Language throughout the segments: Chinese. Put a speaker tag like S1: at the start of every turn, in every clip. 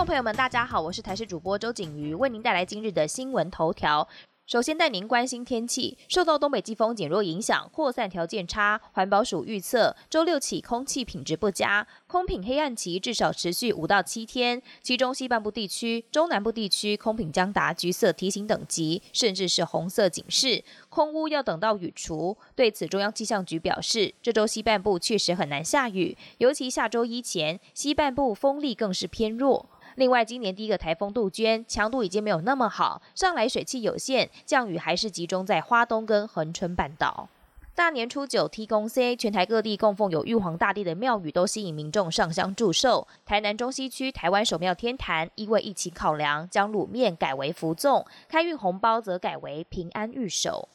S1: 众朋友们，大家好，我是台视主播周景瑜，为您带来今日的新闻头条。首先带您关心天气，受到东北季风减弱影响，扩散条件差。环保署预测，周六起空气品质不佳，空品黑暗期至少持续五到七天。其中西半部地区、中南部地区空品将达橘色提醒等级，甚至是红色警示。空污要等到雨除。对此，中央气象局表示，这周西半部确实很难下雨，尤其下周一前，西半部风力更是偏弱。另外，今年第一个台风杜鹃强度已经没有那么好，上来水汽有限，降雨还是集中在花东跟恒春半岛。大年初九，T 公 C，全台各地供奉有玉皇大帝的庙宇都吸引民众上香祝寿。台南中西区台湾首庙天坛，因为疫情考量，将卤面改为福粽，开运红包则改为平安玉手。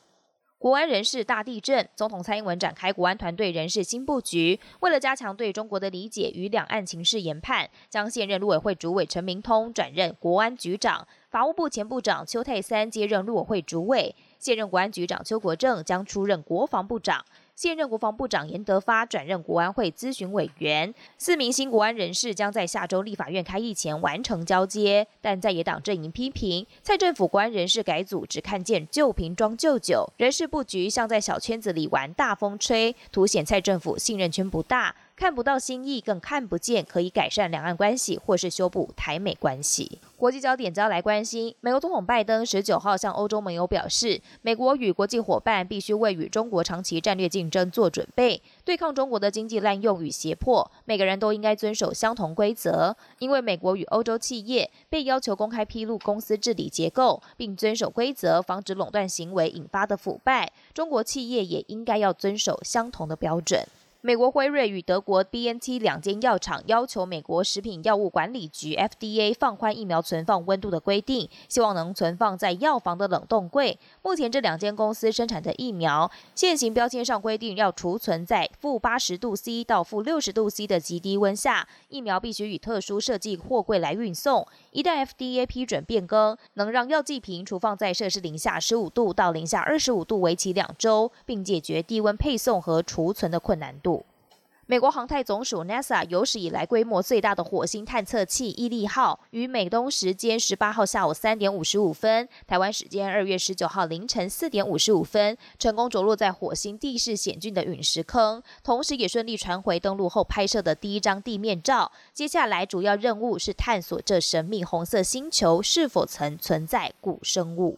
S1: 国安人事大地震，总统蔡英文展开国安团队人事新布局。为了加强对中国的理解与两岸情势研判，将现任陆委会主委陈明通转任国安局长，法务部前部长邱泰三接任陆委会主委，现任国安局长邱国正将出任国防部长。现任国防部长严德发转任国安会咨询委员，四名新国安人士将在下周立法院开议前完成交接。但在野党阵营批评蔡政府国安人事改组只看见旧瓶装旧酒，人事布局像在小圈子里玩大风吹，凸显蔡政府信任圈不大。看不到新意，更看不见可以改善两岸关系或是修补台美关系。国际焦点将来关心，美国总统拜登十九号向欧洲盟友表示，美国与国际伙伴必须为与中国长期战略竞争做准备，对抗中国的经济滥用与胁迫。每个人都应该遵守相同规则，因为美国与欧洲企业被要求公开披露公司治理结构，并遵守规则，防止垄断行为引发的腐败。中国企业也应该要遵守相同的标准。美国辉瑞与德国 B N T 两间药厂要求美国食品药物管理局 F D A 放宽疫苗存放温度的规定，希望能存放在药房的冷冻柜。目前这两间公司生产的疫苗，现行标签上规定要储存在负八十度 C 到负六十度 C 的极低温下，疫苗必须以特殊设计货柜来运送。一旦 F D A 批准变更，能让药剂瓶储放在摄氏零下十五度到零下二十五度为期两周，并解决低温配送和储存的困难度。美国航太总署 NASA 有史以来规模最大的火星探测器“毅力号”于美东时间十八号下午三点五十五分，台湾时间二月十九号凌晨四点五十五分，成功着陆在火星地势险峻的陨石坑，同时也顺利传回登陆后拍摄的第一张地面照。接下来主要任务是探索这神秘红色星球是否曾存在古生物。